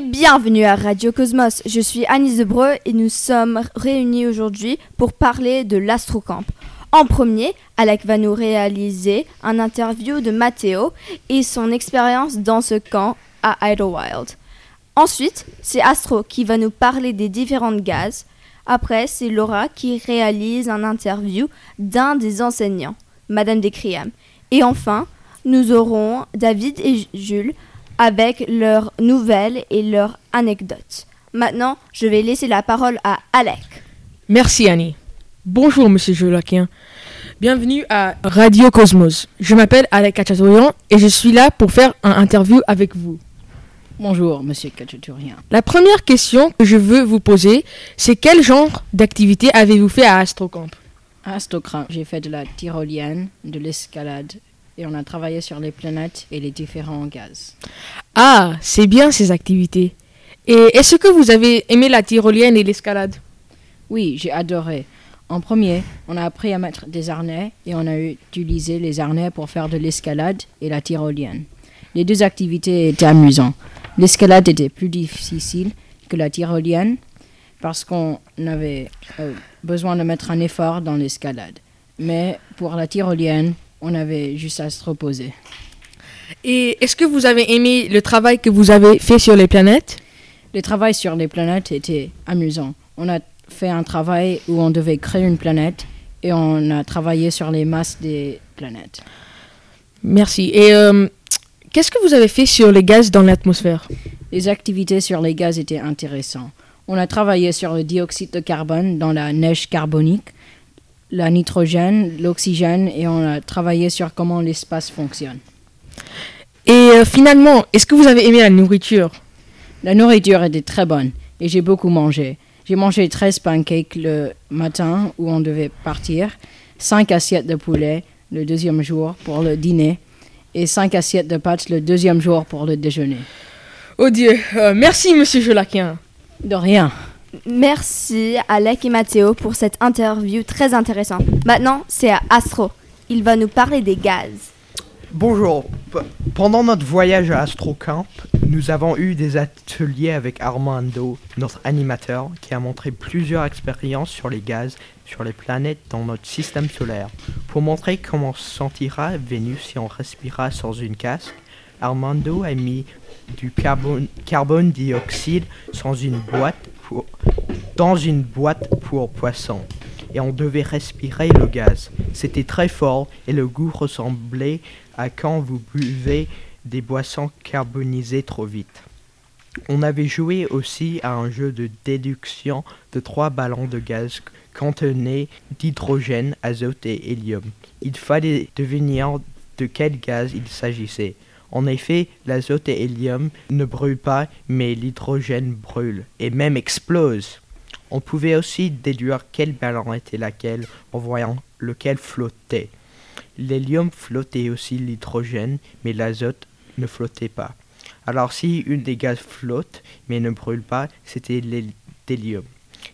bienvenue à Radio Cosmos. Je suis Annie Zebreu et nous sommes réunis aujourd'hui pour parler de l'Astrocamp. En premier, Alec va nous réaliser un interview de Matteo et son expérience dans ce camp à Idlewild. Ensuite, c'est Astro qui va nous parler des différentes gaz. Après, c'est Laura qui réalise un interview d'un des enseignants, Madame Descriam. Et enfin, nous aurons David et Jules avec leurs nouvelles et leurs anecdotes. Maintenant, je vais laisser la parole à Alec. Merci Annie. Bonjour Monsieur Jolaquin. Bienvenue à Radio Cosmos. Je m'appelle Alec Kachatourian et je suis là pour faire un interview avec vous. Bonjour Monsieur Kachatourian. La première question que je veux vous poser, c'est quel genre d'activité avez-vous fait à Astrocamp? À Astrocamp, j'ai fait de la tyrolienne, de l'escalade et on a travaillé sur les planètes et les différents gaz. Ah, c'est bien ces activités. Et est-ce que vous avez aimé la tyrolienne et l'escalade? Oui, j'ai adoré. En premier, on a appris à mettre des harnais et on a utilisé les harnais pour faire de l'escalade et la tyrolienne. Les deux activités étaient amusantes. L'escalade était plus difficile que la tyrolienne parce qu'on avait euh, besoin de mettre un effort dans l'escalade. Mais pour la tyrolienne, on avait juste à se reposer. Et est-ce que vous avez aimé le travail que vous avez fait sur les planètes? Le travail sur les planètes était amusant. On a fait un travail où on devait créer une planète et on a travaillé sur les masses des planètes. Merci. Et euh, qu'est-ce que vous avez fait sur les gaz dans l'atmosphère? Les activités sur les gaz étaient intéressantes. On a travaillé sur le dioxyde de carbone dans la neige carbonique la nitrogène, l'oxygène et on a travaillé sur comment l'espace fonctionne. Et euh, finalement, est-ce que vous avez aimé la nourriture? La nourriture était très bonne et j'ai beaucoup mangé. J'ai mangé 13 pancakes le matin où on devait partir, 5 assiettes de poulet le deuxième jour pour le dîner et 5 assiettes de pâtes le deuxième jour pour le déjeuner. Oh Dieu, euh, merci Monsieur Jolaquin. De rien. Merci Alec et Matteo pour cette interview très intéressante. Maintenant, c'est à Astro. Il va nous parler des gaz. Bonjour. Pendant notre voyage à Astrocamp, nous avons eu des ateliers avec Armando, notre animateur, qui a montré plusieurs expériences sur les gaz sur les planètes dans notre système solaire. Pour montrer comment se sentira Vénus si on respira sans une casque, Armando a mis du carbone, carbone dioxyde sans une boîte dans une boîte pour poissons et on devait respirer le gaz. C'était très fort et le goût ressemblait à quand vous buvez des boissons carbonisées trop vite. On avait joué aussi à un jeu de déduction de trois ballons de gaz contenés d'hydrogène, azote et hélium. Il fallait deviner de quel gaz il s'agissait. En effet, l'azote et l'hélium ne brûlent pas, mais l'hydrogène brûle, et même explose. On pouvait aussi déduire quel ballon était laquelle en voyant lequel flottait. L'hélium flottait aussi l'hydrogène, mais l'azote ne flottait pas. Alors si une des gaz flotte mais ne brûle pas, c'était l'hélium.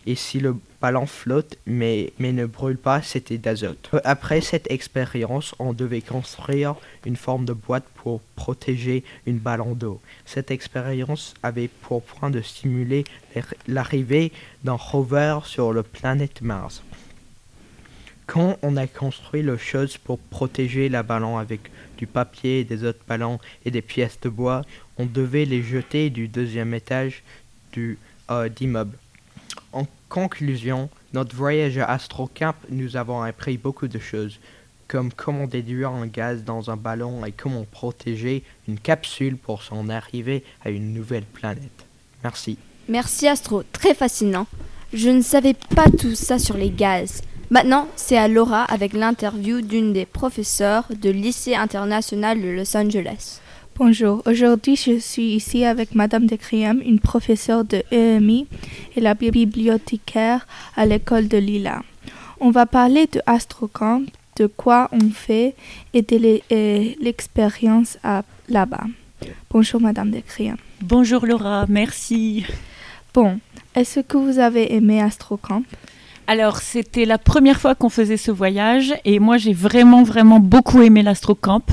Et si le ballon flotte mais, ne brûle pas, c'était d'azote. Après cette expérience, on devait construire une forme de boîte pour protéger une ballon d'eau. Cette expérience avait pour point de stimuler l'arrivée d'un rover sur la planète Mars. Quand on a construit le chose pour protéger la ballon avec du papier, des autres ballons et des pièces de bois, on devait les jeter du deuxième étage du euh, d'immeuble. Conclusion, notre voyage à Astrocamp, nous avons appris beaucoup de choses, comme comment déduire un gaz dans un ballon et comment protéger une capsule pour s'en arriver à une nouvelle planète. Merci. Merci Astro, très fascinant. Je ne savais pas tout ça sur les gaz. Maintenant, c'est à Laura avec l'interview d'une des professeurs de lycée international de Los Angeles. Bonjour, aujourd'hui je suis ici avec Madame Decriam, une professeure de EMI et la bibliothécaire à l'école de Lila. On va parler de Astrocamp, de quoi on fait et de l'expérience là-bas. Bonjour Madame Decriam. Bonjour Laura, merci. Bon, est-ce que vous avez aimé Astrocamp? Alors, c'était la première fois qu'on faisait ce voyage et moi, j'ai vraiment, vraiment beaucoup aimé l'Astrocamp.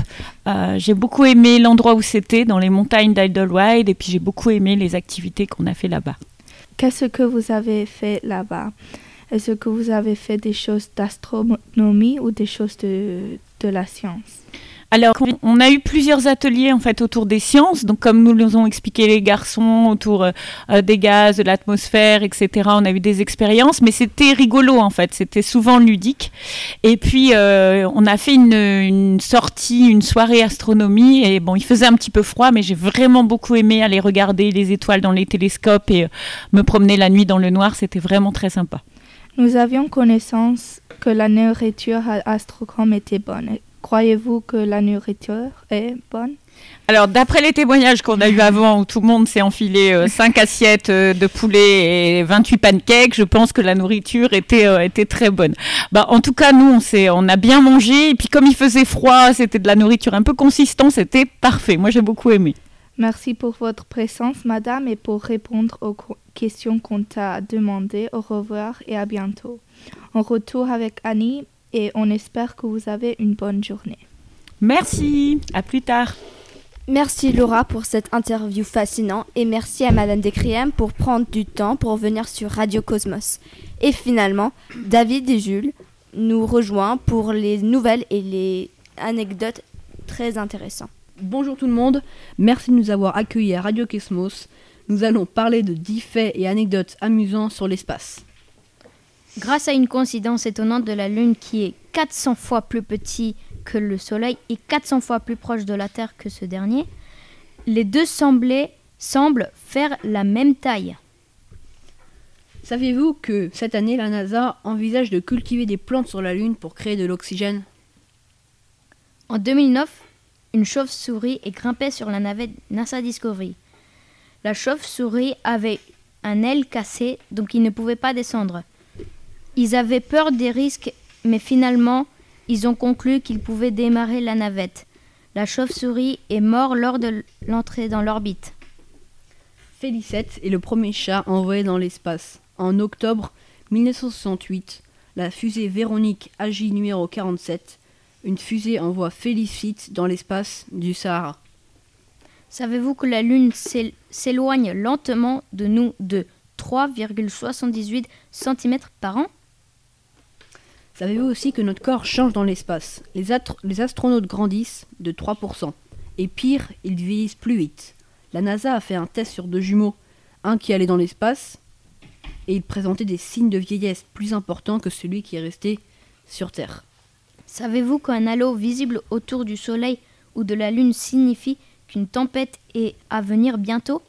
Euh, j'ai beaucoup aimé l'endroit où c'était, dans les montagnes d'Idlewild, et puis j'ai beaucoup aimé les activités qu'on a fait là-bas. Qu'est-ce que vous avez fait là-bas? Est-ce que vous avez fait des choses d'astronomie ou des choses de, de la science? Alors, on a eu plusieurs ateliers en fait autour des sciences. Donc, comme nous nous ont expliqué les garçons autour euh, euh, des gaz, de l'atmosphère, etc. On a eu des expériences, mais c'était rigolo en fait. C'était souvent ludique. Et puis, euh, on a fait une, une, sortie, une soirée astronomie. Et bon, il faisait un petit peu froid, mais j'ai vraiment beaucoup aimé aller regarder les étoiles dans les télescopes et me promener la nuit dans le noir. C'était vraiment très sympa. Nous avions connaissance que la nourriture à Astrocom était bonne. Croyez-vous que la nourriture est bonne? Alors, d'après les témoignages qu'on a eu avant, où tout le monde s'est enfilé 5 assiettes euh, de poulet et 28 pancakes, je pense que la nourriture était, euh, était très bonne. Bah, en tout cas, nous, on, on a bien mangé. Et puis, comme il faisait froid, c'était de la nourriture un peu consistante, c'était parfait. Moi, j'ai beaucoup aimé. Merci pour votre présence, madame, et pour répondre aux questions qu'on t'a demandées. Au revoir et à bientôt. On retourne avec Annie et on espère que vous avez une bonne journée. Merci, à plus tard. Merci Laura pour cette interview fascinante et merci à Madame Descriem pour prendre du temps pour venir sur Radio Cosmos. Et finalement, David et Jules nous rejoignent pour les nouvelles et les anecdotes très intéressantes. Bonjour tout le monde, merci de nous avoir accueillis à Radio Cosmos. Nous allons parler de 10 faits et anecdotes amusants sur l'espace. Grâce à une coïncidence étonnante de la Lune qui est 400 fois plus petit que le Soleil et 400 fois plus proche de la Terre que ce dernier, les deux semblaient, semblent faire la même taille. Saviez-vous que cette année, la NASA envisage de cultiver des plantes sur la Lune pour créer de l'oxygène? En 2009, une chauve-souris est grimpée sur la navette NASA Discovery. La chauve-souris avait un aile cassé, donc il ne pouvait pas descendre. Ils avaient peur des risques, mais finalement, ils ont conclu qu'ils pouvaient démarrer la navette. La chauve-souris est morte lors de l'entrée dans l'orbite. Félicette est le premier chat envoyé dans l'espace. En octobre 1968, la fusée Véronique AJ numéro 47, une fusée envoie Félicite dans l'espace du Sahara. Savez-vous que la Lune s'éloigne lentement de nous de 3,78 cm par an? Savez-vous aussi que notre corps change dans l'espace? Les, les, astronautes grandissent de 3%. Et pire, ils vieillissent plus vite. La NASA a fait un test sur deux jumeaux, un qui allait dans l'espace, et il présentait des signes de vieillesse plus importants que celui qui est resté sur Terre. Savez-vous qu'un halo visible autour du Soleil ou de la Lune signifie qu'une tempête est à venir bientôt?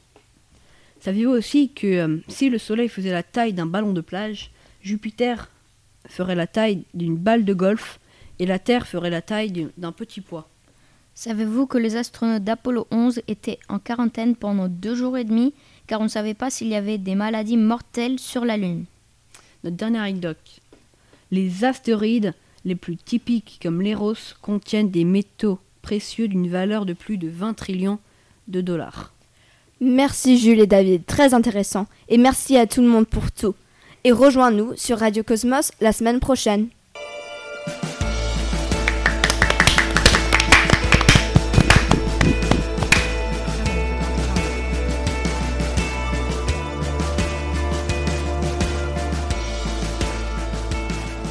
Savez-vous aussi que euh, si le Soleil faisait la taille d'un ballon de plage, Jupiter ferait la taille d'une balle de golf et la Terre ferait la taille d'un petit pois. Savez-vous que les astronautes d'Apollo 11 étaient en quarantaine pendant deux jours et demi car on ne savait pas s'il y avait des maladies mortelles sur la Lune? Notre dernière anecdote. Les astéroïdes les plus typiques comme l'Eros contiennent des métaux précieux d'une valeur de plus de 20 trillions de dollars. Merci Jules et David, très intéressant. Et merci à tout le monde pour tout et rejoins-nous sur Radio Cosmos la semaine prochaine.